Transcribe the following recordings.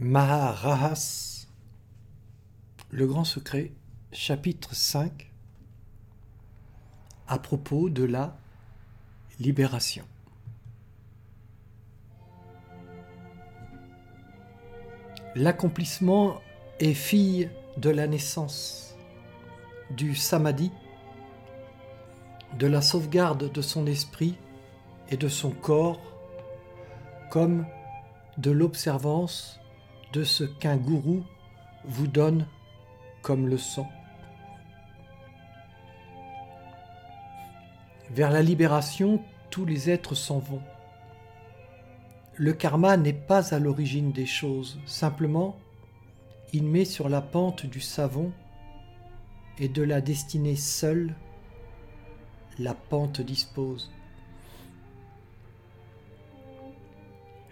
Maharahas, le grand secret, chapitre 5, à propos de la libération. L'accomplissement est fille de la naissance, du samadhi, de la sauvegarde de son esprit et de son corps, comme de l'observance de ce qu'un gourou vous donne comme leçon. Vers la libération, tous les êtres s'en vont. Le karma n'est pas à l'origine des choses, simplement il met sur la pente du savon et de la destinée seule, la pente dispose.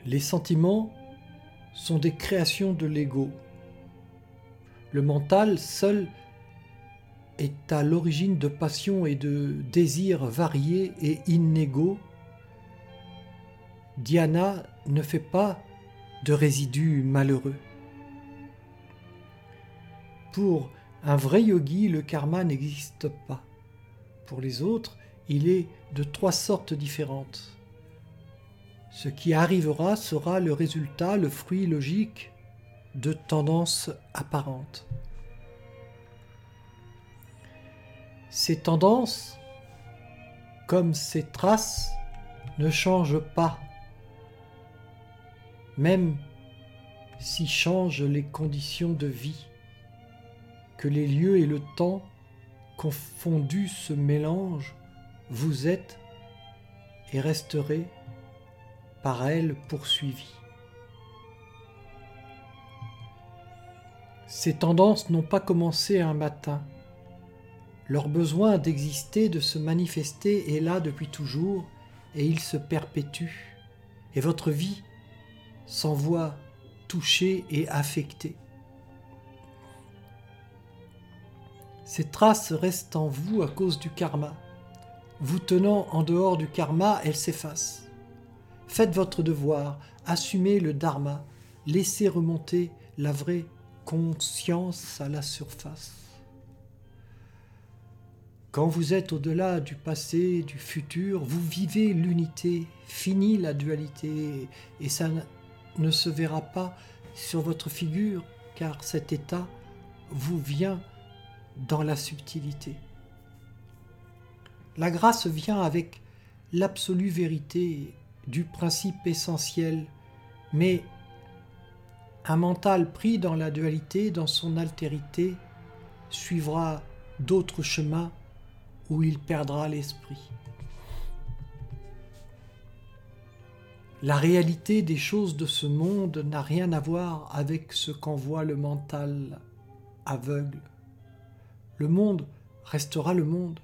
Les sentiments sont des créations de l'ego. Le mental seul est à l'origine de passions et de désirs variés et inégaux. Diana ne fait pas de résidus malheureux. Pour un vrai yogi, le karma n'existe pas. Pour les autres, il est de trois sortes différentes. Ce qui arrivera sera le résultat, le fruit logique de tendances apparentes. Ces tendances, comme ces traces, ne changent pas, même si changent les conditions de vie, que les lieux et le temps confondus se mélangent, vous êtes et resterez par elle poursuivie. Ces tendances n'ont pas commencé un matin. Leur besoin d'exister, de se manifester est là depuis toujours et il se perpétue. Et votre vie s'en voit touchée et affectée. Ces traces restent en vous à cause du karma. Vous tenant en dehors du karma, elles s'effacent. Faites votre devoir, assumez le dharma, laissez remonter la vraie conscience à la surface. Quand vous êtes au-delà du passé, du futur, vous vivez l'unité, fini la dualité, et ça ne se verra pas sur votre figure, car cet état vous vient dans la subtilité. La grâce vient avec l'absolue vérité du principe essentiel, mais un mental pris dans la dualité, dans son altérité, suivra d'autres chemins où il perdra l'esprit. La réalité des choses de ce monde n'a rien à voir avec ce qu'envoie le mental aveugle. Le monde restera le monde,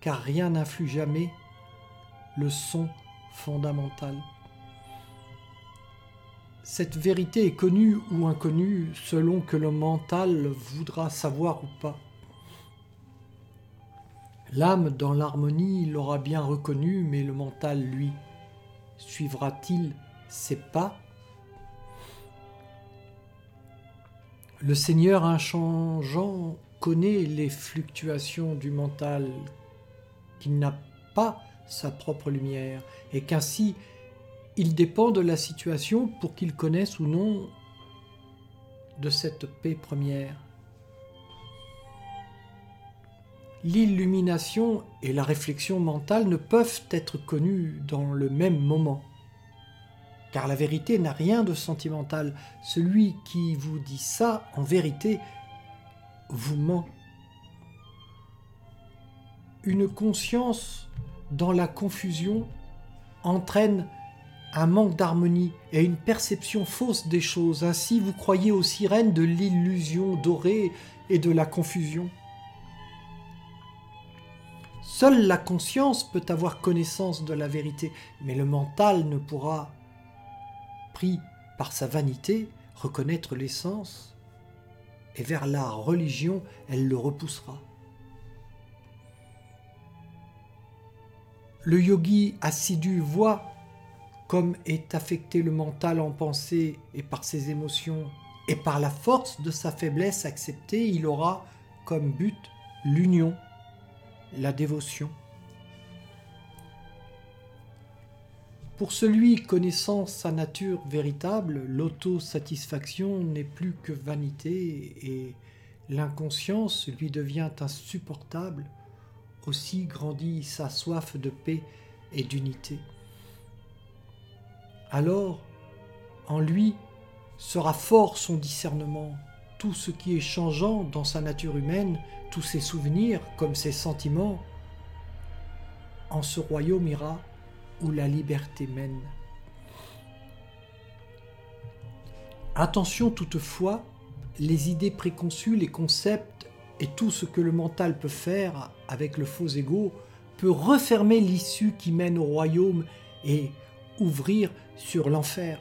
car rien n'influe jamais le son fondamentale. Cette vérité est connue ou inconnue selon que le mental voudra savoir ou pas. L'âme dans l'harmonie l'aura bien reconnue, mais le mental, lui, suivra-t-il ses pas? Le Seigneur inchangeant connaît les fluctuations du mental qu'il n'a pas sa propre lumière, et qu'ainsi il dépend de la situation pour qu'il connaisse ou non de cette paix première. L'illumination et la réflexion mentale ne peuvent être connues dans le même moment, car la vérité n'a rien de sentimental. Celui qui vous dit ça, en vérité, vous ment. Une conscience dans la confusion entraîne un manque d'harmonie et une perception fausse des choses. Ainsi, vous croyez aux sirènes de l'illusion dorée et de la confusion. Seule la conscience peut avoir connaissance de la vérité, mais le mental ne pourra, pris par sa vanité, reconnaître l'essence, et vers la religion, elle le repoussera. Le yogi assidu voit comme est affecté le mental en pensée et par ses émotions, et par la force de sa faiblesse acceptée, il aura comme but l'union, la dévotion. Pour celui connaissant sa nature véritable, l'autosatisfaction n'est plus que vanité et l'inconscience lui devient insupportable, aussi grandit sa soif de paix et d'unité. Alors, en lui sera fort son discernement, tout ce qui est changeant dans sa nature humaine, tous ses souvenirs comme ses sentiments, en ce royaume ira où la liberté mène. Attention toutefois, les idées préconçues, les concepts et tout ce que le mental peut faire avec le faux ego peut refermer l'issue qui mène au royaume et ouvrir sur l'enfer.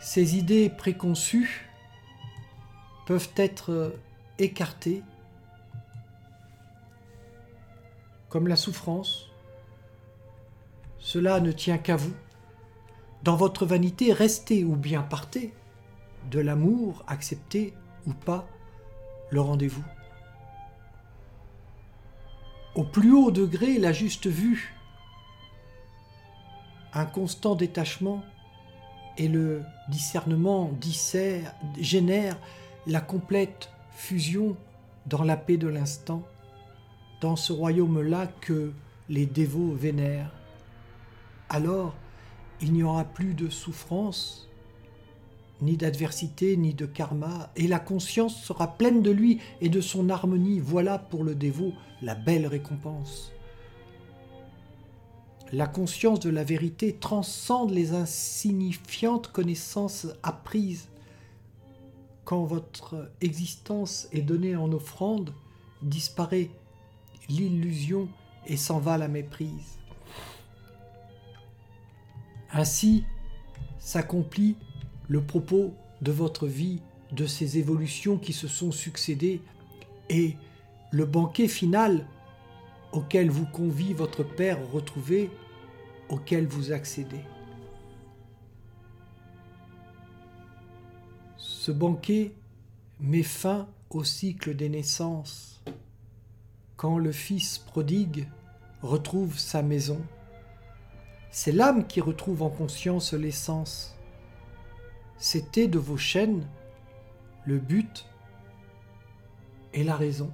Ces idées préconçues peuvent être écartées comme la souffrance. Cela ne tient qu'à vous. Dans votre vanité, restez ou bien partez. De l'amour, acceptez ou pas le rendez-vous. Au plus haut degré, la juste vue, un constant détachement et le discernement dissert, génère la complète fusion dans la paix de l'instant dans ce royaume-là que les dévots vénèrent. Alors, il n'y aura plus de souffrance, ni d'adversité, ni de karma, et la conscience sera pleine de lui et de son harmonie. Voilà pour le dévot la belle récompense. La conscience de la vérité transcende les insignifiantes connaissances apprises. Quand votre existence est donnée en offrande, disparaît l'illusion et s'en va la méprise. Ainsi s'accomplit le propos de votre vie, de ces évolutions qui se sont succédées, et le banquet final auquel vous convie votre Père retrouvé, auquel vous accédez. Ce banquet met fin au cycle des naissances quand le Fils prodigue retrouve sa maison. C'est l'âme qui retrouve en conscience l'essence. C'était de vos chaînes le but et la raison.